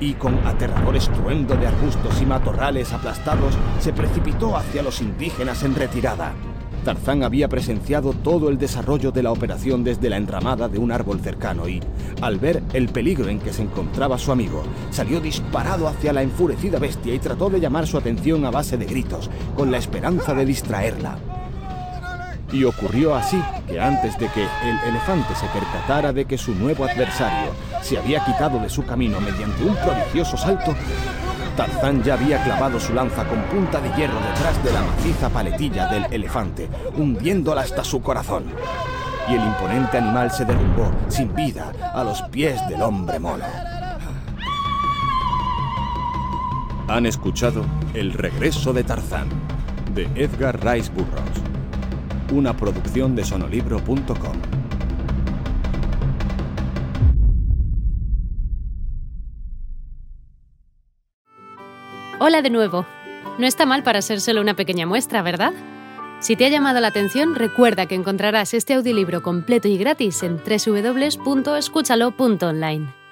y con aterrador estruendo de arbustos y matorrales aplastados se precipitó hacia los indígenas en retirada. Tarzán había presenciado todo el desarrollo de la operación desde la enramada de un árbol cercano y, al ver el peligro en que se encontraba su amigo, salió disparado hacia la enfurecida bestia y trató de llamar su atención a base de gritos, con la esperanza de distraerla. Y ocurrió así que antes de que el elefante se percatara de que su nuevo adversario se había quitado de su camino mediante un prodigioso salto, Tarzán ya había clavado su lanza con punta de hierro detrás de la maciza paletilla del elefante, hundiéndola hasta su corazón. Y el imponente animal se derrumbó, sin vida, a los pies del hombre mono. Han escuchado El regreso de Tarzán, de Edgar Rice Burroughs una producción de sonolibro.com. Hola de nuevo. No está mal para ser solo una pequeña muestra, ¿verdad? Si te ha llamado la atención, recuerda que encontrarás este audiolibro completo y gratis en www.escúchalo.online.